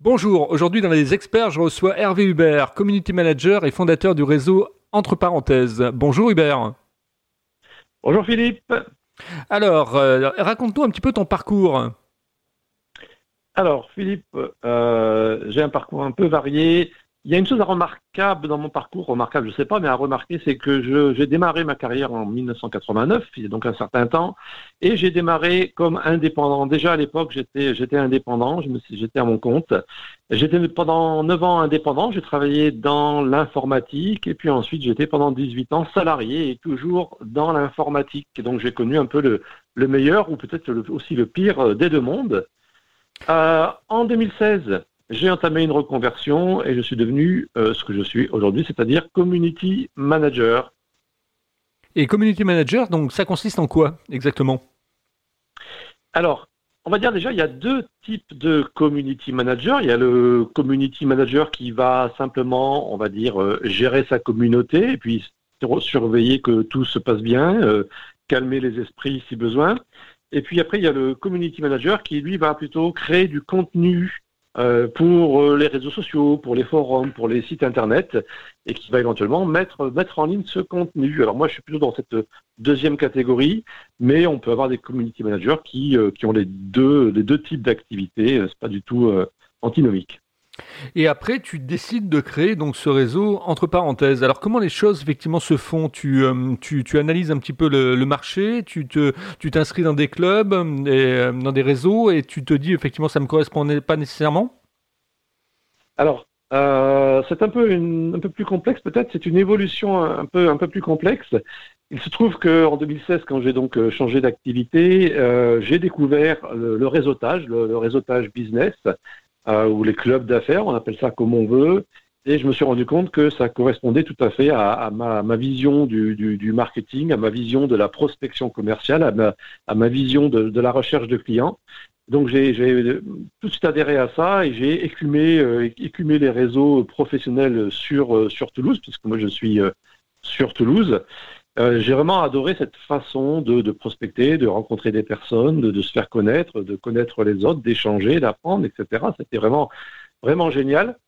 Bonjour, aujourd'hui dans les experts, je reçois Hervé Hubert, community manager et fondateur du réseau Entre parenthèses. Bonjour Hubert. Bonjour Philippe. Alors, euh, raconte-nous un petit peu ton parcours. Alors Philippe, euh, j'ai un parcours un peu varié. Il y a une chose remarquable dans mon parcours, remarquable, je ne sais pas, mais à remarquer, c'est que j'ai démarré ma carrière en 1989, il y a donc un certain temps, et j'ai démarré comme indépendant. Déjà à l'époque, j'étais, indépendant, j'étais à mon compte. J'étais pendant 9 ans indépendant, j'ai travaillé dans l'informatique, et puis ensuite j'étais pendant 18 ans salarié et toujours dans l'informatique. Donc j'ai connu un peu le, le meilleur, ou peut-être aussi le pire des deux mondes. Euh, en 2016, j'ai entamé une reconversion et je suis devenu euh, ce que je suis aujourd'hui, c'est-à-dire community manager. Et community manager, donc ça consiste en quoi exactement? Alors, on va dire déjà, il y a deux types de community manager. Il y a le community manager qui va simplement, on va dire, euh, gérer sa communauté et puis surveiller que tout se passe bien, euh, calmer les esprits si besoin. Et puis après, il y a le community manager qui, lui, va plutôt créer du contenu pour euh, les réseaux sociaux, pour les forums, pour les sites internet, et qui va éventuellement mettre, mettre en ligne ce contenu. Alors moi, je suis plutôt dans cette deuxième catégorie, mais on peut avoir des community managers qui, euh, qui ont les deux, les deux types d'activités. C'est pas du tout antinomique. Et après, tu décides de créer donc ce réseau entre parenthèses. Alors, comment les choses effectivement se font? Tu, euh, tu, tu, analyses un petit peu le, marché, tu te, tu t'inscris dans des clubs, et, euh, dans des réseaux, et tu te dis effectivement ça me correspondait pas nécessairement? Alors, euh, c'est un peu un peu plus complexe peut-être. C'est une évolution un peu un peu plus complexe. Il se trouve qu'en 2016, quand j'ai donc changé d'activité, j'ai découvert le, réseautage, le, réseautage business, euh, ou les clubs d'affaires, on appelle ça comme on veut. Et je me suis rendu compte que ça correspondait tout à fait à, ma, vision du, marketing, à ma vision de la prospection commerciale, à ma, vision de, la recherche de clients. Donc j'ai tout de suite adhéré à ça et j'ai écumé, euh, les réseaux professionnels sur, euh, sur Toulouse, puisque moi je suis sur Toulouse. Euh, j'ai vraiment adoré cette façon de, de, prospecter, de rencontrer des personnes, de, de, se faire connaître, de connaître les autres, d'échanger, d'apprendre, etc. C'était vraiment, vraiment génial.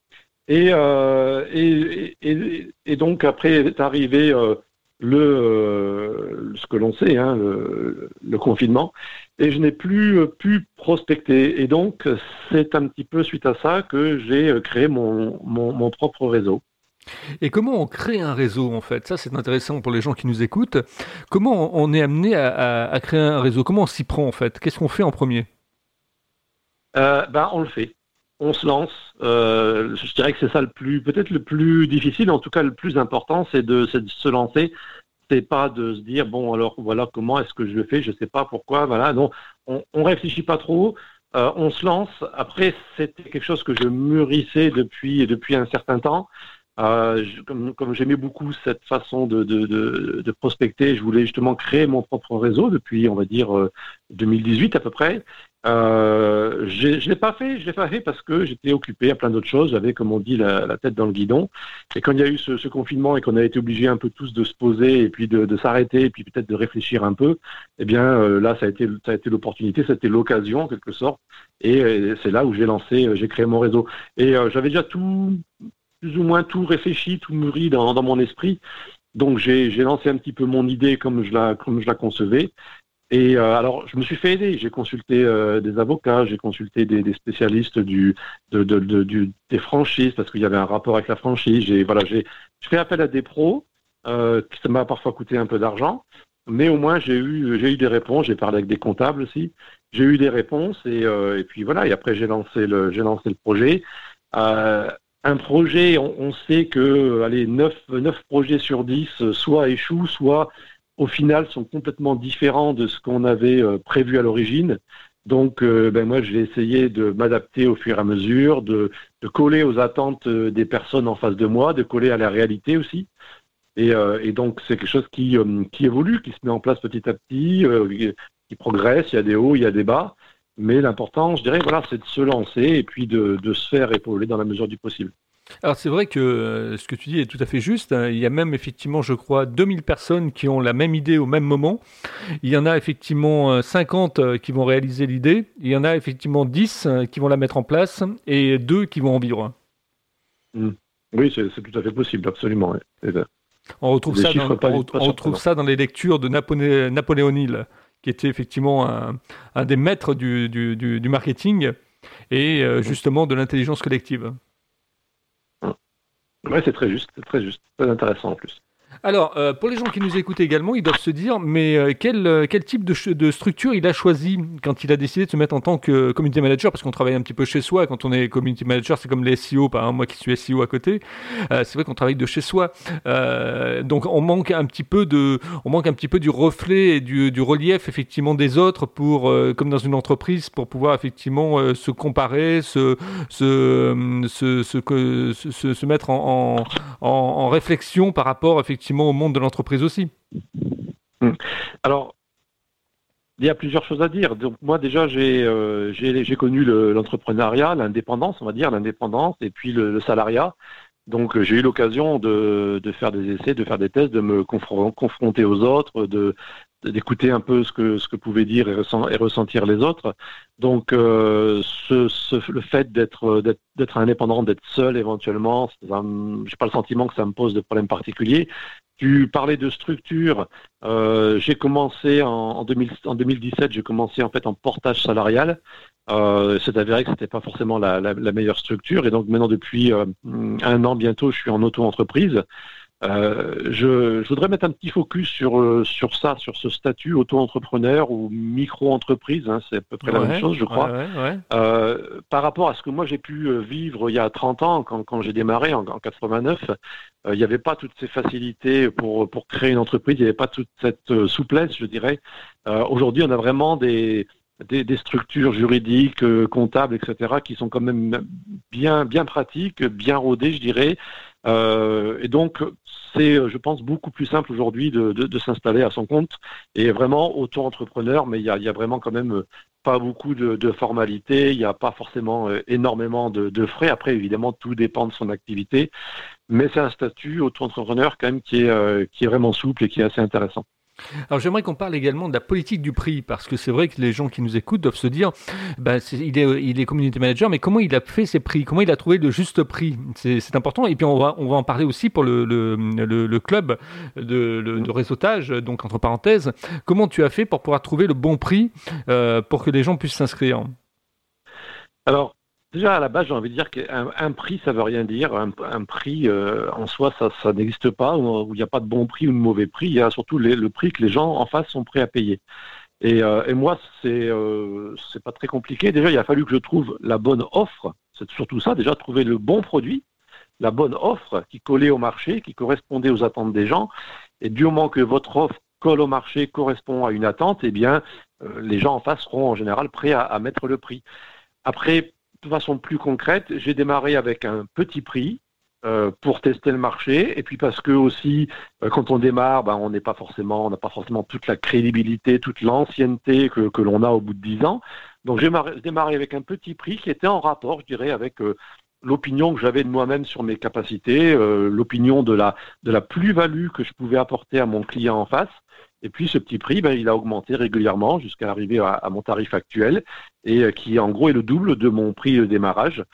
Et, euh, et, et, et, donc après est arrivé euh, le, euh, ce que l'on sait, hein, le, le, confinement, et je n'ai plus pu prospecter. Et donc c'est un petit peu suite à ça que j'ai créé mon, mon, mon propre réseau. Et comment on crée un réseau en fait? Ça c'est intéressant pour les gens qui nous écoutent. Comment on est amené à, créer un réseau? Comment on s'y prend en fait? Qu'est-ce qu'on fait en premier? Euh, ben, On le fait. On se lance. Euh, je dirais que c'est ça le plus, peut-être le plus difficile, en tout cas le plus important, c'est de, se lancer. C'est pas de se dire bon alors voilà comment est-ce que je le fais, je sais pas pourquoi, voilà. Non, on, on réfléchit pas trop. Euh, on se lance. Après, c'était quelque chose que je mûrissais depuis depuis un certain temps. Euh, comme, j'aimais beaucoup cette façon de, de, de, de, prospecter, je voulais justement créer mon propre réseau depuis, on va dire, 2018 euh, à peu près. Euh, je ne l'ai pas fait, je l'ai pas fait parce que j'étais occupé à plein d'autres choses. J'avais, comme on dit, la, la, tête dans le guidon. Et quand il y a eu ce, ce confinement et qu'on a été obligés un peu tous de se poser et puis de, s'arrêter et puis peut-être de réfléchir un peu, eh bien euh, là, ça a été, ça a été l'opportunité, c'était l'occasion en quelque sorte. Et, et c'est là où j'ai lancé, j'ai créé mon réseau. Et euh, j'avais déjà tout plus ou moins tout réfléchi, tout mûri dans, dans mon esprit. Donc j'ai lancé un petit peu mon idée comme je la, comme je la concevais. Et euh, alors, je me suis fait aider. J'ai consulté euh, des avocats, j'ai consulté des, spécialistes du, de, de, de, du, des franchises parce qu'il y avait un rapport avec la franchise. J'ai voilà, j'ai fait appel à des pros. Euh, ça m'a parfois coûté un peu d'argent, mais au moins j'ai eu j'ai eu des réponses. J'ai parlé avec des comptables aussi. J'ai eu des réponses et, euh, et puis voilà. Et après j'ai lancé le j'ai lancé le projet. Euh, un projet, on, sait que allez, 9, 9 projets sur 10 euh, soit échouent, soit au final sont complètement différents de ce qu'on avait euh, prévu à l'origine. Donc, euh, ben moi, j'ai essayé de m'adapter au fur et à mesure, de, coller aux attentes des personnes en face de moi, de coller à la réalité aussi. Et, euh, donc, c'est quelque chose qui évolue, qui se met en place petit à petit, qui progresse. Il y a des hauts, il y a des bas. Mais l'important, je dirais, voilà, c'est de se lancer et puis de, de se faire épauler dans la mesure du possible. Alors c'est vrai que euh, ce que tu dis est tout à fait juste. Hein. Il y a même effectivement, je crois, 2000 personnes qui ont la même idée au même moment. Il y en a effectivement 50 euh, euh, qui vont réaliser l'idée. Il y en a effectivement 10 qui vont la mettre en place et 2 qui vont en vivre. Hmm. Oui, c'est tout à fait possible, absolument. On retrouve, ça dans, on, retrouve ça dans, les lectures de Napoléon Hill, qui était effectivement un, des maîtres du, du marketing et justement de l'intelligence collective. Oui, c'est très juste, c'est très juste, très intéressant en plus. Alors, euh, pour les gens qui nous écoutent également, ils doivent se dire, mais euh, quel, euh, quel type de, de, structure il a choisi quand il a décidé de se mettre en tant que community manager? Parce qu'on travaille un petit peu chez soi. Quand on est community manager, c'est comme les SEO, par moi qui suis SEO à côté. c'est vrai qu'on travaille de chez soi. donc, on manque un petit peu de, on manque un petit peu du reflet et du, du relief effectivement des autres pour, comme dans une entreprise, pour pouvoir effectivement se comparer, se, se, se, se, se mettre en, en, en réflexion par rapport effectivement au monde de l'entreprise aussi. Hmm. Alors, il y a plusieurs choses à dire. Donc moi déjà j'ai euh, connu l'entrepreneuriat, l'indépendance, on va dire l'indépendance, et puis le, salariat. Donc j'ai eu l'occasion de, de, faire des essais, de faire des tests, de me confronter aux autres, de d'écouter un peu ce que ce que pouvaient dire et, ressentir les autres. Donc euh, ce, le fait d'être d'être indépendant, d'être seul éventuellement, j'ai pas le sentiment que ça me pose de problème particulier. Tu parlais de structure. Euh, j'ai commencé en, en, 2017, j'ai commencé en fait en portage salarial. Euh, c'est avéré que c'était pas forcément la, la, la, meilleure structure et donc maintenant depuis euh, un an bientôt, je suis en auto-entreprise. Euh, je, je, voudrais mettre un petit focus sur, euh, sur ça, sur ce statut auto-entrepreneur ou micro-entreprise, hein, c'est à peu près la même chose, je crois. euh, par rapport à ce que moi j'ai pu vivre il y a 30 ans, quand, quand j'ai démarré en, en 89, euh, il n'y avait pas toutes ces facilités pour, pour créer une entreprise, il n'y avait pas toute cette souplesse, je dirais. Aujourd'hui, on a vraiment des, des, des, structures juridiques, comptables, etc., qui sont quand même bien, bien pratiques, bien rodées, je dirais. Euh, et donc, c'est, je pense, beaucoup plus simple aujourd'hui de, s'installer à son compte et vraiment auto-entrepreneur, mais il y a, vraiment quand même pas beaucoup de, de formalités, il n'y a pas forcément euh, énormément de, frais. Après, évidemment, tout dépend de son activité, mais c'est un statut auto-entrepreneur quand même qui est, euh, qui est vraiment souple et qui est assez intéressant. Alors j'aimerais qu'on parle également de la politique du prix, parce que c'est vrai que les gens qui nous écoutent doivent se dire, ben, il, est, community manager, mais comment il a fait ses prix? Comment il a trouvé le juste prix? C'est important. Et puis on va, on va en parler aussi pour le, le, le, club de, de, réseautage, donc entre parenthèses. Comment tu as fait pour pouvoir trouver le bon prix euh, pour que les gens puissent s'inscrire? Alors, Déjà, à la base, j'ai envie de dire qu'un un prix, ça veut rien dire. Un, prix, euh, en soi, ça, n'existe pas, où il n'y a pas de bon prix ou de mauvais prix. Il y a surtout le prix que les gens en face sont prêts à payer. Et, euh, moi, c'est euh, pas très compliqué. Déjà, il a fallu que je trouve la bonne offre. C'est surtout ça, déjà, trouver le bon produit, la bonne offre qui collait au marché, qui correspondait aux attentes des gens. Et du moment que votre offre colle au marché, correspond à une attente, eh bien, euh, les gens en face seront en général prêts à mettre le prix. Après, de façon plus concrète, j'ai démarré avec un petit prix euh, pour tester le marché, et puis parce que aussi, euh, quand on démarre, ben, on n'est pas forcément, on n'a pas forcément toute la crédibilité, toute l'ancienneté que, l'on a au bout de dix ans. Donc j'ai démarré avec un petit prix qui était en rapport, je dirais, avec euh, l'opinion que j'avais de moi-même sur mes capacités, l'opinion de la, de la plus-value que je pouvais apporter à mon client en face. Et puis ce petit prix, ben, il a augmenté régulièrement jusqu'à arriver à, mon tarif actuel et euh, qui en gros est le double de mon prix de démarrage.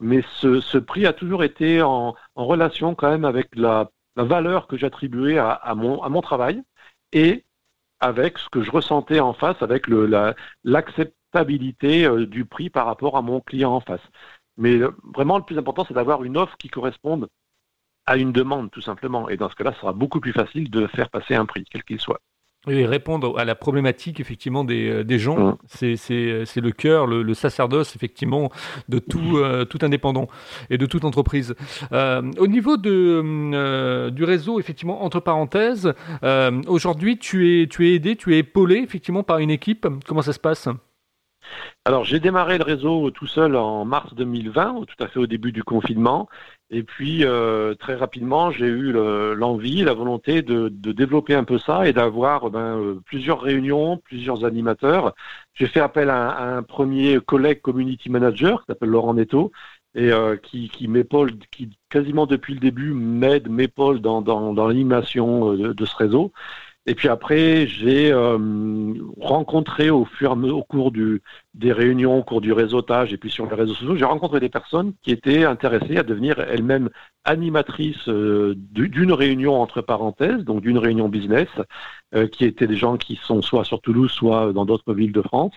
Mais ce, prix a toujours été en, relation quand même avec la, valeur que j'attribuais à, mon, travail et avec ce que je ressentais en face, avec l'acceptabilité la, euh, du prix par rapport à mon client en face. Mais euh, vraiment, le plus important, c'est d'avoir une offre qui corresponde à une demande, tout simplement. Et dans ce cas-là, ce sera beaucoup plus facile de faire passer un prix, quel qu'il soit. Et répondre à la problématique effectivement des, euh, des gens, mmh. c'est le cœur, le, le, sacerdoce effectivement de tout, euh, tout indépendant et de toute entreprise. Euh, au niveau de, euh, du réseau effectivement entre parenthèses, euh, aujourd'hui tu es, tu es aidé, tu es épaulé effectivement par une équipe. Comment ça se passe? Alors j'ai démarré le réseau tout seul en mars 2020, tout à fait au début du confinement, et puis euh, très rapidement j'ai eu l'envie, la volonté de, développer un peu ça et d'avoir ben, euh, plusieurs réunions, plusieurs animateurs. J'ai fait appel à un, premier collègue community manager qui s'appelle Laurent Netto, et qui, m'épaule, qui quasiment depuis le début m'aide, m'épaule dans, dans, l'animation de, ce réseau. Et puis après, j'ai euh, rencontré au fur et au cours du, des réunions, au cours du réseautage et puis sur les réseaux sociaux, j'ai rencontré des personnes qui étaient intéressées à devenir elles-mêmes animatrices euh, d'une réunion entre parenthèses, donc d'une réunion business, euh, qui étaient des gens qui sont soit sur Toulouse, soit dans d'autres villes de France.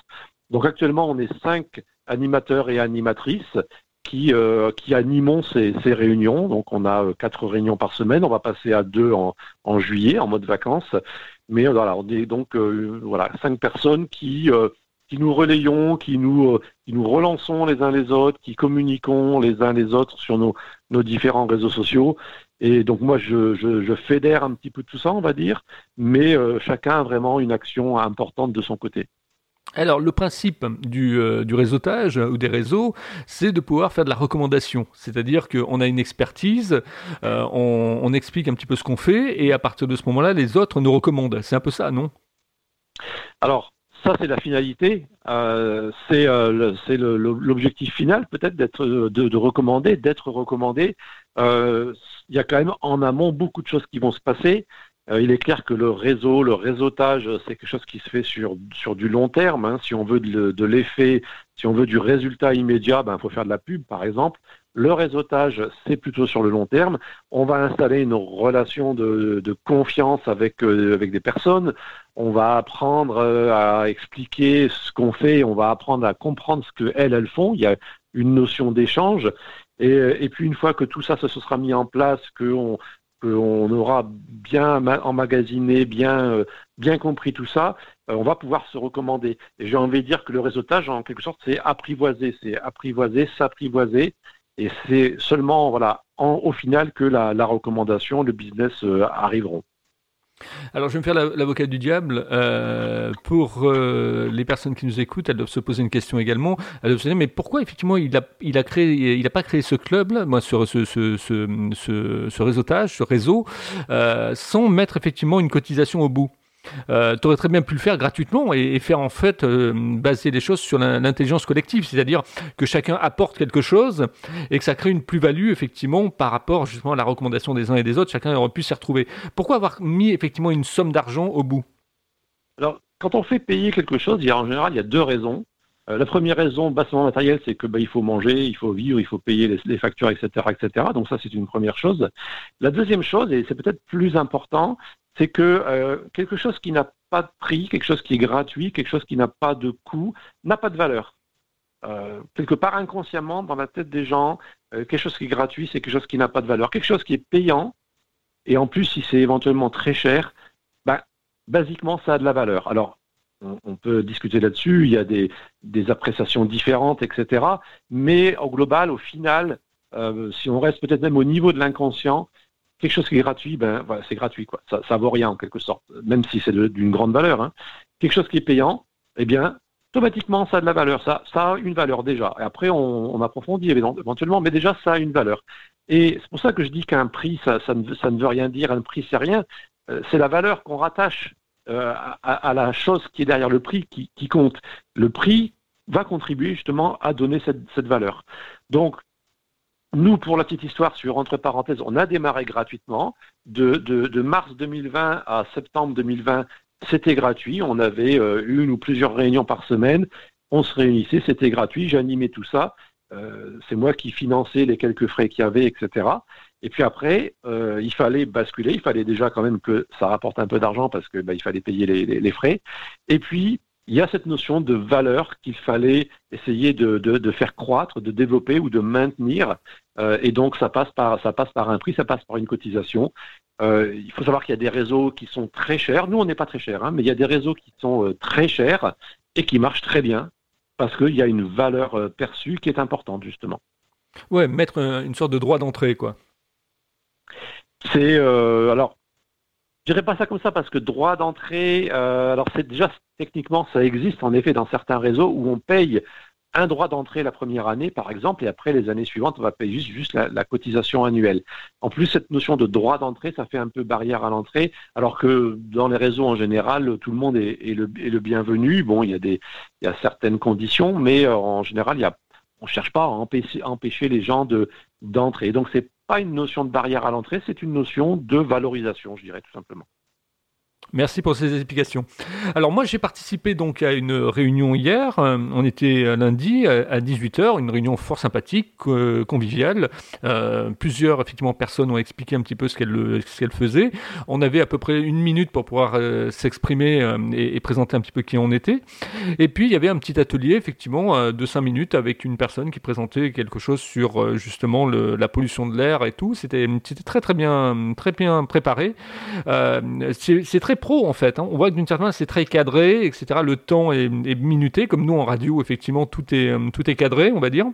Donc actuellement, on est cinq animateurs et animatrices qui, euh, qui animons ces, ces, réunions. Donc on a euh, quatre réunions par semaine. On va passer à deux en, en juillet, en mode vacances. Mais voilà, on est donc euh, voilà cinq personnes qui qui nous relayons, qui nous qui nous relançons les uns les autres, qui communiquons les uns les autres sur nos nos différents réseaux sociaux. Et donc moi je, je, je fédère un petit peu tout ça, on va dire, mais chacun a vraiment une action importante de son côté. Alors, le principe du, euh, réseautage ou des réseaux, c'est de pouvoir faire de la recommandation. C'est-à-dire qu'on a une expertise, euh, on, explique un petit peu ce qu'on fait, et à partir de ce moment-là, les autres nous recommandent. C'est un peu ça, non? Alors, ça, c'est la finalité. Euh, c'est euh, l'objectif final, peut-être, de, recommander, d'être recommandé. Il y a quand même en amont beaucoup de choses qui vont se passer. Euh, il est clair que le réseau, le réseautage, c'est quelque chose qui se fait sur, sur du long terme. Hein. Si on veut de, l'effet, si on veut du résultat immédiat, il ben, faut faire de la pub, par exemple. Le réseautage, c'est plutôt sur le long terme. On va installer une relation de, de confiance avec, euh, avec des personnes. On va apprendre euh, à expliquer ce qu'on fait. On va apprendre à comprendre ce qu'elles, elles font. Il y a une notion d'échange. Et, puis une fois que tout ça, ça se sera mis en place, qu'on on aura bien emmagasiné, bien, euh, bien compris tout ça, euh, on va pouvoir se recommander. Et j'ai envie de dire que le réseautage, en quelque sorte, c'est apprivoiser, c'est apprivoiser, s'apprivoiser. Et c'est seulement, voilà, au final que la, la recommandation, le business euh, arriveront. Alors, je vais me faire l'avocat du diable. Euh, pour euh, les personnes qui nous écoutent, elles doivent se poser une question également. Elles doivent se dire, mais pourquoi effectivement il a, il a créé, il a pas créé ce club, moi, ce, ce, ce, ce, ce réseautage, ce réseau, euh, sans mettre effectivement une cotisation au bout? Euh, tu aurais très bien pu le faire gratuitement et, faire en fait euh, baser les choses sur l'intelligence collective, c'est-à-dire que chacun apporte quelque chose et que ça crée une plus-value effectivement par rapport justement à la recommandation des uns et des autres, chacun aurait pu s'y retrouver. Pourquoi avoir mis effectivement une somme d'argent au bout? Alors, quand on fait payer quelque chose, il y a, en général, il y a deux raisons. Euh, la première raison, bassement matérielle, c'est que bah, il faut manger, il faut vivre, il faut payer les, les factures, etc., etc. Donc ça, c'est une première chose. La deuxième chose, et c'est peut-être plus important, c'est que euh, quelque chose qui n'a pas de prix, quelque chose qui est gratuit, quelque chose qui n'a pas de coût, n'a pas de valeur. Euh, quelque part inconsciemment, dans la tête des gens, euh, quelque chose qui est gratuit, c'est quelque chose qui n'a pas de valeur. Quelque chose qui est payant, et en plus, si c'est éventuellement très cher, ben, basiquement, ça a de la valeur. Alors, on, peut discuter là-dessus, il y a des, des, appréciations différentes, etc. Mais au global, au final, si on reste peut-être même au niveau de l'inconscient, quelque chose qui est gratuit, ben voilà, c'est gratuit quoi. Ça, ça vaut rien en quelque sorte, même si c'est d'une grande valeur. Hein. Quelque chose qui est payant, eh bien, automatiquement, ça a de la valeur. Ça, a une valeur déjà. Et après, on, on approfondit éventuellement, mais déjà, ça a une valeur. Et c'est pour ça que je dis qu'un prix, ça, ne, veut rien dire. Un prix, c'est rien. Euh, c'est la valeur qu'on rattache euh, à, la chose qui est derrière le prix qui, qui compte. Le prix va contribuer justement à donner cette, cette valeur. Donc, nous, pour la petite histoire, sur entre parenthèses, on a démarré gratuitement. De, de, de mars 2020 à septembre 2020, c'était gratuit. On avait euh, une ou plusieurs réunions par semaine. On se réunissait, c'était gratuit. J'animais tout ça. Euh, c'est moi qui finançais les quelques frais qu'il y avait, etc. Et puis après, euh, il fallait basculer. Il fallait déjà quand même que ça rapporte un peu d'argent parce que bah, il fallait payer les, les, frais. Et puis il y a cette notion de valeur qu'il fallait essayer de, de, faire croître, de développer ou de maintenir. Euh, et donc, ça passe, par, ça passe par un prix, ça passe par une cotisation. Euh, il faut savoir qu'il y a des réseaux qui sont très chers. Nous, on n'est pas très chers, hein, mais il y a des réseaux qui sont euh, très chers et qui marchent très bien parce qu'il y a une valeur perçue qui est importante, justement. Ouais, mettre une sorte de droit d'entrée, quoi. C'est euh, alors je dirais pas ça comme ça parce que droit d'entrée, euh, alors c'est déjà techniquement ça existe en effet dans certains réseaux où on paye un droit d'entrée la première année par exemple et après les années suivantes on va payer juste, la, cotisation annuelle. En plus cette notion de droit d'entrée ça fait un peu barrière à l'entrée alors que dans les réseaux en général tout le monde est, le, bienvenu. Bon il y a des il y a certaines conditions mais euh, en général on cherche pas à empêcher, les gens de d'entrer. Donc c'est pas une notion de barrière à l'entrée, c'est une notion de valorisation, je dirais tout simplement. Merci pour ces explications. Alors moi j'ai participé donc à une réunion hier, euh, on était lundi à 18h, une réunion fort sympathique, conviviale. Euh, plusieurs effectivement personnes ont expliqué un petit peu ce qu'elles faisaient. On avait à peu près une minute pour pouvoir euh, s'exprimer et, présenter un petit peu qui on était. Et puis il y avait un petit atelier effectivement de 5 minutes avec une personne qui présentait quelque chose sur justement la pollution de l'air et tout. C'était très très bien très bien préparé. c'est très en fait. Hein. On voit que d'une certaine manière c'est très cadré, etc. Le temps est, minuté, comme nous en radio, effectivement, tout est, euh, tout est cadré, on va dire.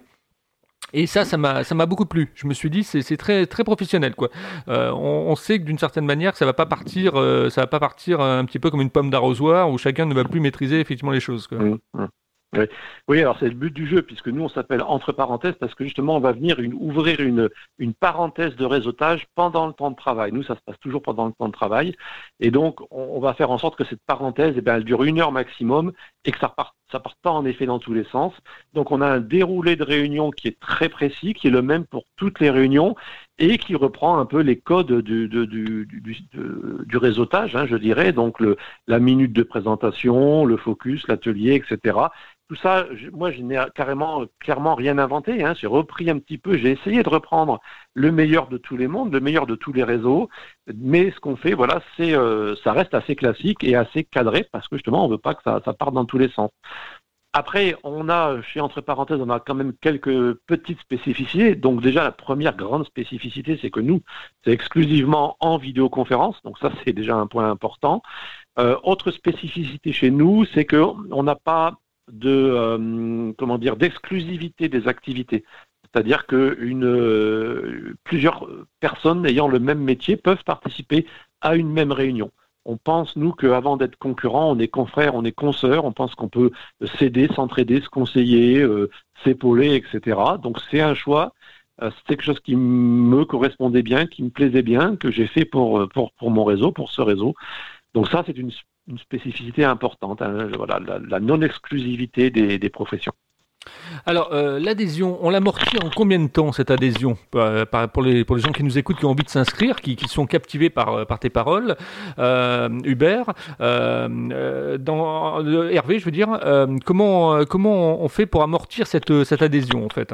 Et ça, ça m'a, beaucoup plu. Je me suis dit, c'est, très, très professionnel, quoi. Euh, on, sait que d'une certaine manière, ça va pas partir, euh, ça va pas partir un petit peu comme une pomme d'arrosoir où chacun ne va plus maîtriser effectivement les choses. Quoi. Mmh, mmh. Oui. oui, alors c'est le but du jeu, puisque nous on s'appelle entre parenthèses, parce que justement on va venir une, ouvrir une, une parenthèse de réseautage pendant le temps de travail. Nous, ça se passe toujours pendant le temps de travail, et donc on, va faire en sorte que cette parenthèse, eh elle dure une heure maximum, et que ça part, ça part pas en effet dans tous les sens. Donc on a un déroulé de réunion qui est très précis, qui est le même pour toutes les réunions, et qui reprend un peu les codes du, du, du, du réseautage, hein, je dirais, donc le, la minute de présentation, le focus, l'atelier, etc tout ça, moi, je n'ai carrément, clairement rien inventé. Hein. J'ai repris un petit peu, j'ai essayé de reprendre le meilleur de tous les mondes, le meilleur de tous les réseaux. Mais ce qu'on fait, voilà, c'est, euh, ça reste assez classique et assez cadré parce que justement, on ne veut pas que ça, parte dans tous les sens. Après, on a, chez entre parenthèses, on a quand même quelques petites spécificités. Donc déjà, la première grande spécificité, c'est que nous, c'est exclusivement en vidéoconférence. Donc ça, c'est déjà un point important. Euh, autre spécificité chez nous, c'est qu'on n'a pas de euh, comment dire d'exclusivité des activités. C'est-à-dire que euh, plusieurs personnes ayant le même métier peuvent participer à une même réunion. On pense, nous, qu'avant d'être concurrents, on est confrères, on est consoeurs, on pense qu'on peut s'aider, s'entraider, se conseiller, euh, s'épauler, etc. Donc c'est un choix, c'est quelque chose qui me correspondait bien, qui me plaisait bien, que j'ai fait pour, pour, pour mon réseau, pour ce réseau. Donc ça, c'est une une spécificité importante, hein, voilà, la, non-exclusivité des, professions. Alors, euh, l'adhésion, on l'amortit en combien de temps cette adhésion euh, pour, les, pour les gens qui nous écoutent, qui ont envie de s'inscrire, qui, sont captivés par, euh, par tes paroles Hubert, Hervé, je veux dire, comment, comment on fait pour amortir cette, cette adhésion en fait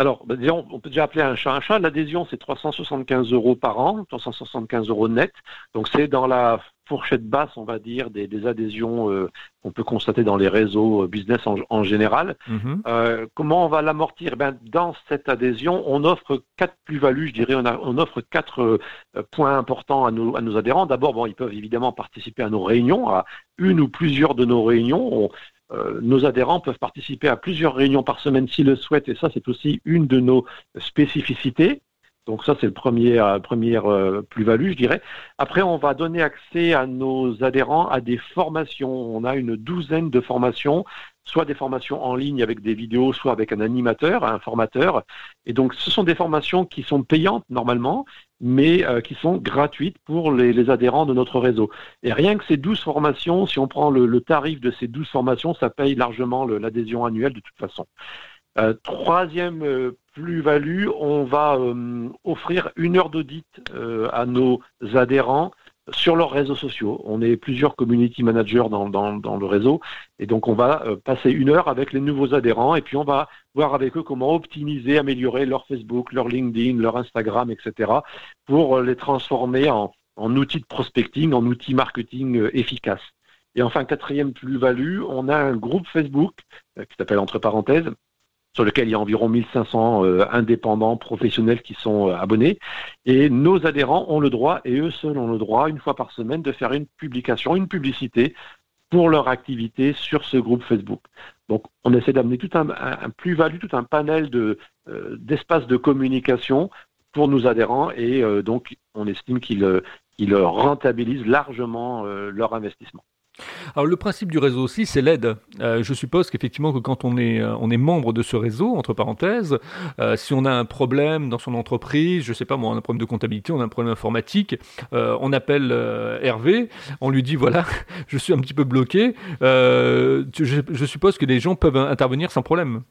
alors, bah, disons, on peut déjà appeler un chat un chat. L'adhésion, c'est 375 euros par an, 375 euros net. Donc, c'est dans la fourchette basse, on va dire, des, adhésions euh, qu'on peut constater dans les réseaux euh, business en, général. Mhm. Euh, comment on va l'amortir? Ben, Dans cette adhésion, on offre quatre plus-values, je dirais, on, offre quatre points importants à nos, à nos adhérents. D'abord, bon, ils peuvent évidemment participer à nos réunions, à une ou plusieurs de nos réunions. Nos adhérents peuvent participer à plusieurs réunions par semaine s'ils le souhaitent, et ça, c'est aussi une de nos spécificités. Donc ça, c'est le premier, euh, première euh, plus-value, je dirais. Après, on va donner accès à nos adhérents à des formations. On a une douzaine de formations, soit des formations en ligne avec des vidéos, soit avec un animateur, un formateur. Et donc, ce sont des formations qui sont payantes normalement, mais euh, qui sont gratuites pour les, adhérents de notre réseau. Et rien que ces douze formations, si on prend le, tarif de ces douze formations, ça paye largement l'adhésion annuelle de toute façon. troisième plus-value, on va euh, offrir une heure d'audit euh, à nos adhérents sur leurs réseaux sociaux. On est plusieurs community managers dans, le réseau et donc on va euh, passer une heure avec les nouveaux adhérents et puis on va voir avec eux comment optimiser, améliorer leur Facebook, leur LinkedIn, leur Instagram, etc. pour les transformer en, en outils de prospecting, en outils marketing efficaces. Et enfin, quatrième plus-value, on a un groupe Facebook qui s'appelle entre parenthèses sur lequel il y a environ 1500 euh, indépendants professionnels qui sont euh, abonnés. Et nos adhérents ont le droit, et eux seuls ont le droit, une fois par semaine, de faire une publication, une publicité pour leur activité sur ce groupe Facebook. Donc, on essaie d'amener tout un, plus-value, tout un panel de, euh, d'espaces de communication pour nos adhérents, et donc on estime qu'ils, qu'ils rentabilisent largement leur investissement. Alors le principe du réseau aussi, c'est l'aide. Euh, je suppose qu'effectivement que quand on est, euh, on est membre de ce réseau, entre parenthèses, euh, si on a un problème dans son entreprise, je sais pas moi, on a un problème de comptabilité, on a un problème informatique, on appelle Hervé, on lui dit voilà, je suis un petit peu bloqué, je, suppose que les gens peuvent intervenir sans problème.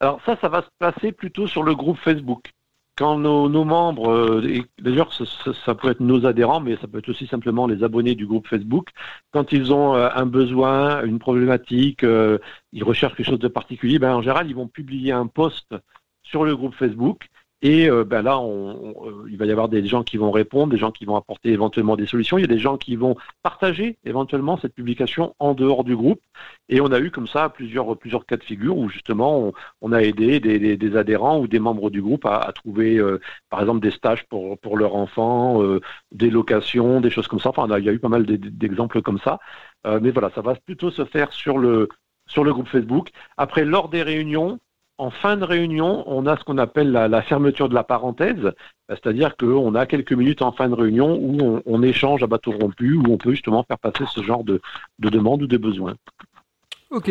Alors ça, ça va se passer plutôt sur le groupe Facebook quand nos, membres, euh, d'ailleurs ça, peut être nos adhérents, mais ça peut être aussi simplement les abonnés du groupe Facebook, quand ils ont euh, un besoin, une problématique, euh, ils recherchent quelque chose de particulier, ben, en général ils vont publier un post sur le groupe Facebook et euh, ben là, euh, il va y avoir des gens qui vont répondre, des gens qui vont apporter éventuellement des solutions. Il y a des gens qui vont partager éventuellement cette publication en dehors du groupe. Et on a eu comme ça plusieurs, plusieurs cas de figure où justement on, a aidé des, adhérents ou des membres du groupe à, trouver, euh, par exemple, des stages pour, pour leur enfant, des locations, des choses comme ça. Enfin, il y a eu pas mal d'exemples comme ça. mais voilà, ça va plutôt se faire sur le, sur le groupe Facebook. Après, lors des réunions, en fin de réunion, on a ce qu'on appelle la, fermeture de la parenthèse, c'est-à-dire qu'on a quelques minutes en fin de réunion où on, échange à bateau rompu, où on peut justement faire passer ce genre de, de demande ou de besoin. Ok.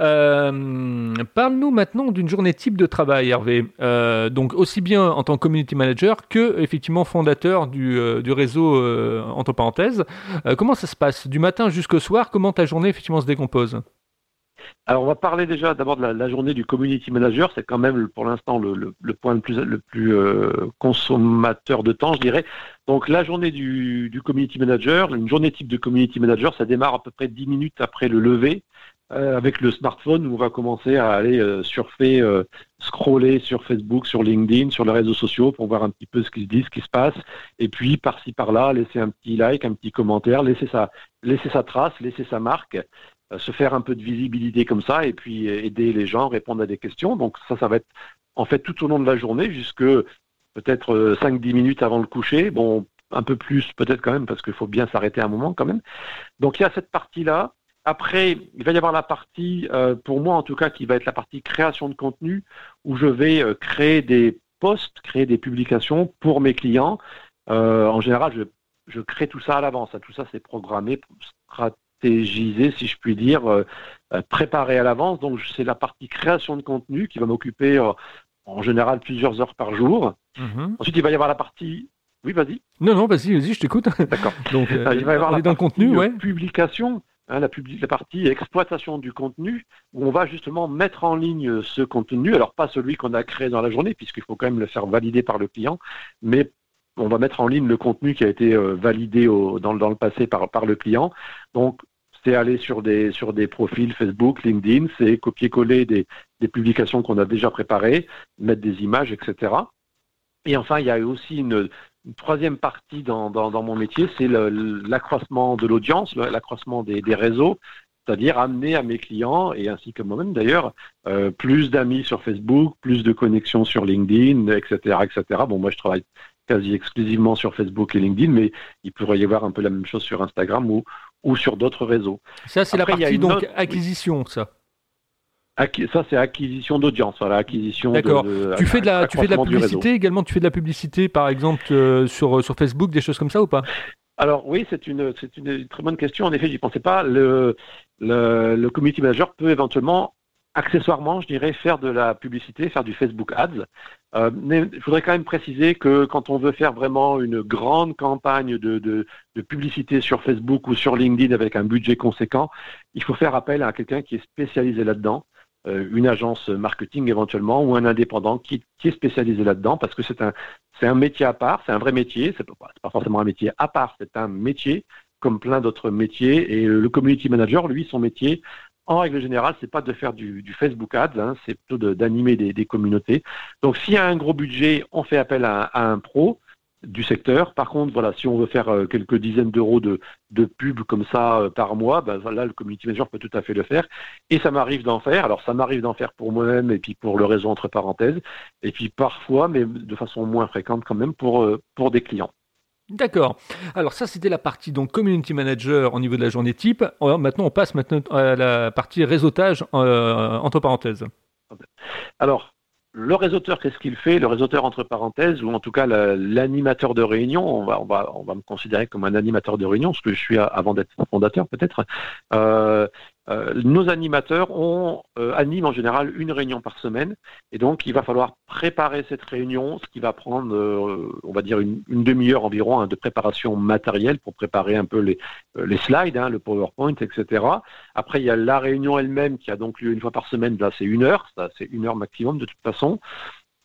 Euh, parle-nous maintenant d'une journée type de travail, Hervé. Euh, donc aussi bien en tant que community manager que effectivement fondateur du, euh, du réseau entre parenthèses. comment ça se passe? Du matin jusqu'au soir Comment ta journée effectivement se décompose? Alors, on va parler déjà d'abord de la, journée du community manager. C'est quand même pour l'instant le, point le plus, euh, consommateur de temps, je dirais. Donc, la journée du, community manager, une journée type de community manager, ça démarre à peu près 10 minutes après le lever. Euh, avec le smartphone où on va commencer à aller euh, surfer, scroller sur Facebook, sur LinkedIn, sur les réseaux sociaux pour voir un petit peu ce qui se dit, ce qui se passe, et puis par-ci par-là, laisser un petit like, un petit commentaire, laisser sa trace, laisser sa marque. Euh, se faire un peu de visibilité comme ça et puis euh, aider les gens, répondre à des questions. Donc ça, ça va être en fait tout au long de la journée jusque peut-être 5-10 euh, minutes avant le coucher. Bon, un peu plus peut-être quand même parce qu'il faut bien s'arrêter un moment quand même. Donc il y a cette partie-là. Après, il va y avoir la partie, pour moi en tout cas, qui va être la partie création de contenu, où je vais créer des posts, créer des publications pour mes clients. en général, je, je crée tout ça à l'avance. Tout ça, c'est programmé, stratégisé, si je puis dire, euh, euh, préparé à l'avance. Donc c'est la partie création de contenu qui va m'occuper euh, en général plusieurs heures par jour. Mhm. Ensuite, il va y avoir la partie oui, vas-y. Non, non, vas-y, vas-y, je t'écoute. D'accord. Donc, il va y avoir la contenu, ouais. publication, hein, la, la, partie exploitation du contenu, où on va justement mettre en ligne ce contenu. Alors, pas celui qu'on a créé dans la journée, puisqu'il faut quand même le faire valider par le client, mais on va mettre en ligne le contenu qui a été validé dans, dans, le passé par, par le client. Donc, c'est aller sur des, sur des profils Facebook, LinkedIn, c'est copier-coller des, des publications qu'on a déjà préparées, mettre des images, etc. Et enfin, il y a aussi une, troisième partie dans, dans, mon métier, c'est l'accroissement de l'audience, l'accroissement des, des, réseaux, c'est-à-dire amener à mes clients, et ainsi que moi-même d'ailleurs, euh, plus d'amis sur Facebook, plus de connexions sur LinkedIn, etc., etc. Bon, moi je travaille quasi exclusivement sur Facebook et LinkedIn, mais il pourrait y avoir un peu la même chose sur Instagram ou, ou sur d'autres réseaux. Ça, c'est la partie donc acquisition, ça. Ça, c'est acquisition d'audience, voilà, acquisition. D'accord. Tu fais de la, tu fais de la publicité également? Tu fais de la publicité, par exemple, euh, sur sur Facebook, des choses comme ça ou pas? Alors oui, c'est une c'est une très bonne question. En effet, j'y pensais pas. Le, le le community manager peut éventuellement accessoirement, je dirais, faire de la publicité, faire du Facebook Ads. Euh, mais il faudrait quand même préciser que quand on veut faire vraiment une grande campagne de, de, de, publicité sur Facebook ou sur LinkedIn avec un budget conséquent, il faut faire appel à quelqu'un qui est spécialisé là-dedans, euh, une agence marketing éventuellement ou un indépendant qui, qui est spécialisé là-dedans parce que c'est un, un métier à part, c'est un vrai métier, c'est pas forcément un métier à part, c'est un métier comme plein d'autres métiers. Et le community manager, lui, son métier, en règle générale, c'est pas de faire du, Facebook Ads, hein, c'est plutôt d'animer des, communautés. Donc, s'il y a un gros budget, on fait appel à, un pro du secteur. Par contre, voilà, si on veut faire euh, quelques dizaines d'euros de, de pub comme ça euh, par mois, ben voilà, le community manager peut tout à fait le faire. Et ça m'arrive d'en faire. Alors, ça m'arrive d'en faire pour moi-même et puis pour le réseau entre parenthèses. Et puis parfois, mais de façon moins fréquente quand même, pour, euh, pour des clients. D'accord. Alors ça, c'était la partie donc community manager au niveau de la journée type. maintenant, on passe maintenant à la partie réseautage euh, entre parenthèses. Alors, le réseauteur, qu'est-ce qu'il fait? Le réseauteur entre parenthèses, ou en tout cas l'animateur de réunion, on va, on, va, on va me considérer comme un animateur de réunion, ce que je suis avant d'être fondateur peut-être. Euh, euh, nos animateurs ont, euh, animent en général une réunion par semaine, et donc il va falloir préparer cette réunion, ce qui va prendre, euh, on va dire, une, demi-heure environ hein, de préparation matérielle pour préparer un peu les, les slides, hein, le PowerPoint, etc. Après, il y a la réunion elle-même qui a donc lieu une fois par semaine, là c'est une heure, ça c'est une heure maximum de toute façon.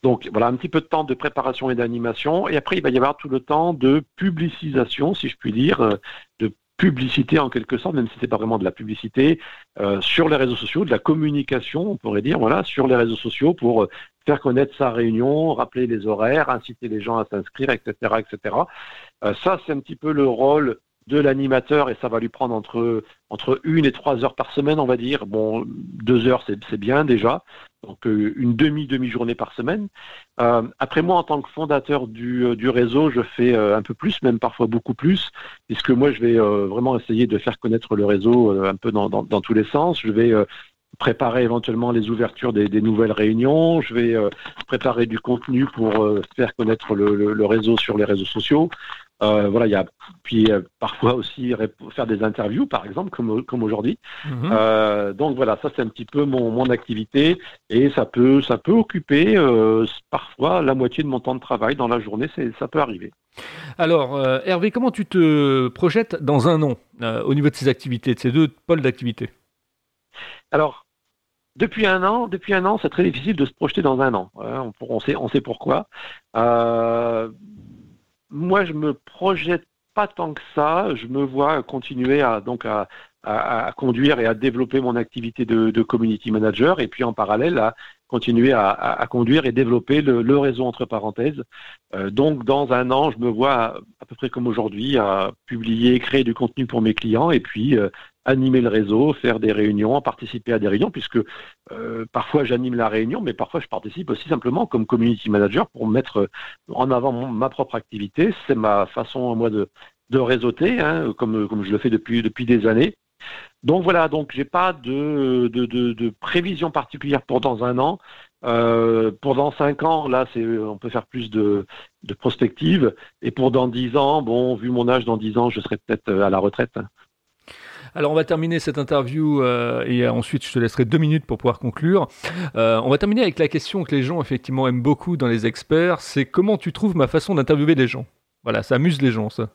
Donc voilà, un petit peu de temps de préparation et d'animation. Et après, il va y avoir tout le temps de publicisation, si je puis dire, de publicité en quelque sorte, même si c'est pas vraiment de la publicité, euh, sur les réseaux sociaux, de la communication, on pourrait dire, voilà, sur les réseaux sociaux pour euh, faire connaître sa réunion, rappeler les horaires, inciter les gens à s'inscrire, etc., etc. Euh, ça, c'est un petit peu le rôle de l'animateur et ça va lui prendre entre entre une et trois heures par semaine, on va dire. Bon, deux heures, c'est bien déjà. Donc une demi demi journée par semaine. Euh, après moi, en tant que fondateur du, euh, réseau, je fais euh, un peu plus, même parfois beaucoup plus, puisque moi, je vais vraiment essayer de faire connaître le réseau un peu dans, dans, dans, tous les sens. Je vais préparer éventuellement les ouvertures des, des, nouvelles réunions. Je vais préparer du contenu pour faire connaître le, le, le, réseau sur les réseaux sociaux. Euh, voilà, il y a puis euh, parfois aussi faire des interviews, par exemple, comme, comme aujourd'hui. Mhm. Euh, donc voilà, ça c'est un petit peu mon, mon activité et ça peut ça peut occuper parfois la moitié de mon temps de travail dans la journée, ça peut arriver. Alors Hervé, comment tu te projettes dans un an au niveau de ces activités, de ces deux pôles d'activité? Alors depuis un an, depuis un an, c'est très difficile de se projeter dans un an. Hein, on, sait, pourquoi. Euh, moi, je me projette pas tant que ça. Je me vois continuer à donc conduire et à développer mon activité de, de, community manager et puis en parallèle à continuer à, conduire et développer le, le, réseau entre parenthèses. Euh, donc dans un an, je me vois à, peu près comme aujourd'hui à publier, créer du contenu pour mes clients et puis euh, animer le réseau, faire des réunions, participer à des réunions, puisque euh, parfois j'anime la réunion, mais parfois je participe aussi simplement comme community manager pour mettre en avant ma propre activité. C'est ma façon moi de, de réseauter, hein, comme, comme je le fais depuis, depuis des années. Donc voilà, donc j'ai pas de, de, de, prévision particulière pour dans un an. Euh, pour dans cinq ans, là, c'est, on peut faire plus de, de prospective. Et pour dans dix ans, bon, vu mon âge, dans dix ans, je serai peut-être à la retraite. Alors on va terminer cette interview euh, et ensuite je te laisserai deux minutes pour pouvoir conclure. Euh, on va terminer avec la question que les gens effectivement aiment beaucoup dans les experts, c'est comment tu trouves ma façon d'interviewer les gens? Voilà, ça amuse les gens ça.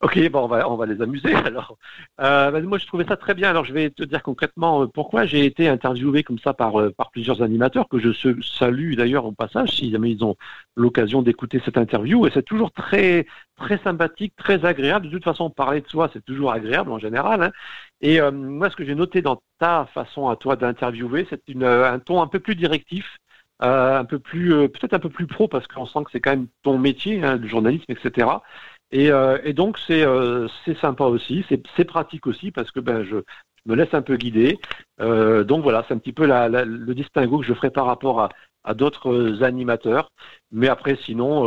Ok, bon, on va, les amuser alors. Euh, bah, moi, je trouvais ça très bien. Alors, je vais te dire concrètement euh, pourquoi j'ai été interviewé comme ça par, euh, par plusieurs animateurs, que je salue d'ailleurs au passage, si jamais ils ont l'occasion d'écouter cette interview. Et c'est toujours très, très sympathique, très agréable. De toute façon, parler de soi, c'est toujours agréable en général. Hein. Et moi, ce que j'ai noté dans ta façon à toi d'interviewer, c'est un ton un peu plus directif. Un peu plus, peut-être un peu plus pro parce qu'on sent que c'est quand même ton métier, hein, le journalisme, etc. Et, euh, et donc c'est euh, sympa aussi, c'est pratique aussi parce que ben je, me laisse un peu guider. Euh, donc voilà, c'est un petit peu la, la, le distinguo que je ferai par rapport à, à d'autres animateurs. Mais après, sinon,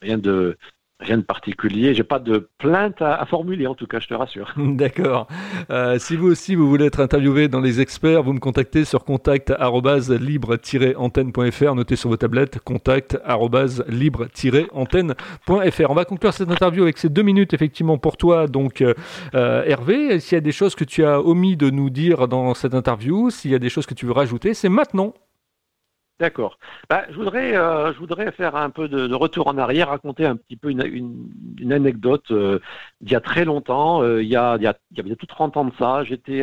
rien de Rien de particulier. J'ai pas de plainte à, formuler, en tout cas, je te rassure. D'accord. Euh, si vous aussi vous voulez être interviewé dans les experts, vous me contactez sur contact libre-antenne.fr. Notez sur vos tablettes contact libre-antenne.fr. On va conclure cette interview avec ces deux minutes effectivement pour toi. Donc euh, euh, Hervé, s'il y a des choses que tu as omis de nous dire dans cette interview, s'il y a des choses que tu veux rajouter, c'est maintenant. D'accord. Bah, je voudrais, euh, je voudrais faire un peu de, retour en arrière, raconter un petit peu une, une, anecdote euh, d'il y a très longtemps. Euh, il, y a, il, y a, il y a bientôt 30 ans de ça, j'étais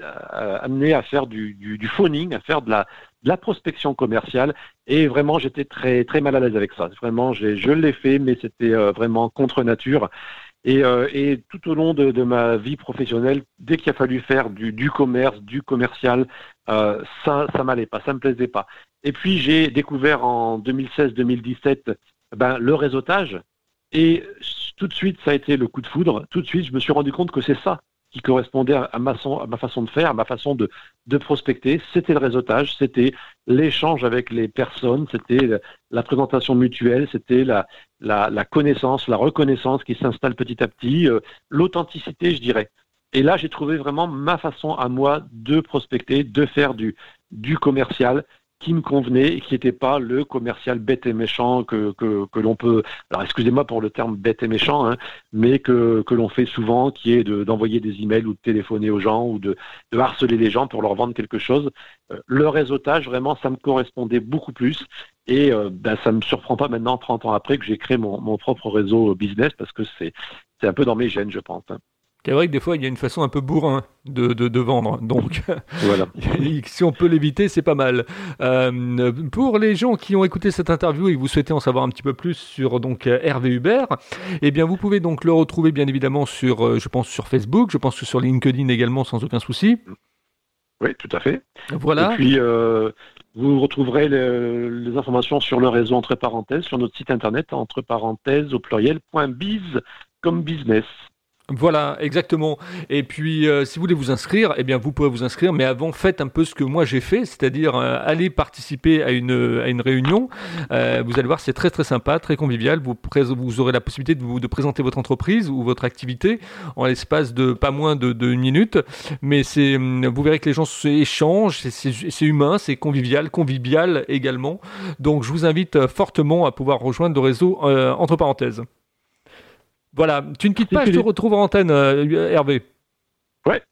amené à faire du, du, phoning, à faire de la, de la prospection commerciale, et vraiment j'étais très très mal à l'aise avec ça. Vraiment, je l'ai fait, mais c'était vraiment contre nature. Et, et, tout au long de, de, ma vie professionnelle, dès qu'il a fallu faire du, du commerce, du commercial, euh, ça, ça m'allait pas, ça me plaisait pas. Et puis j'ai découvert en 2016-2017 ben, le réseautage, et tout de suite ça a été le coup de foudre. Tout de suite, je me suis rendu compte que c'est ça qui correspondait à ma, façon de faire, à ma façon de, de prospecter. C'était le réseautage, c'était l'échange avec les personnes, c'était la présentation mutuelle, c'était la, la, la, connaissance, la reconnaissance qui s'installe petit à petit, euh, l'authenticité, je dirais. Et là, j'ai trouvé vraiment ma façon à moi de prospecter, de faire du, du commercial. qui me convenait et qui n'était pas le commercial bête et méchant que, que, que l'on peut, alors excusez-moi pour le terme bête et méchant, hein, mais que, que l'on fait souvent, qui est d'envoyer des emails ou de téléphoner aux gens ou de, de, harceler les gens pour leur vendre quelque chose. Euh, le réseautage, vraiment, ça me correspondait beaucoup plus et euh, ben, ça ne me surprend pas maintenant, 30 ans après, que j'ai créé mon, mon propre réseau business parce que c'est un peu dans mes gènes, je pense. Hein. C'est vrai que des fois, il y a une façon un peu bourrin de, de, de vendre. Donc, voilà. si on peut l'éviter, c'est pas mal. Euh, pour les gens qui ont écouté cette interview et que vous souhaitez en savoir un petit peu plus sur donc Hervé Hubert, eh bien, vous pouvez donc le retrouver bien évidemment sur, euh, je pense, sur Facebook, je pense que sur LinkedIn également, sans aucun souci. Oui, tout à fait. Voilà. Et puis, euh, vous retrouverez les, les, informations sur le réseau entre parenthèses sur notre site internet entre parenthèses au pluriel .biz comme business. Voilà, exactement. Et puis, euh, si vous voulez vous inscrire, eh bien, vous pouvez vous inscrire, mais avant, faites un peu ce que moi j'ai fait, c'est-à-dire euh, allez participer à une, à une réunion. Euh, vous allez voir, c'est très très sympa, très convivial. Vous, vous aurez la possibilité de, vous, de présenter votre entreprise ou votre activité en l'espace de pas moins de, de une minute. Mais c'est, hum, vous verrez que les gens s'échangent, c'est humain, c'est convivial, convivial également. Donc, je vous invite fortement à pouvoir rejoindre le réseau entre parenthèses. Voilà, tu ne quittes pas, je te retrouve en antenne, euh, Hervé. Ouais,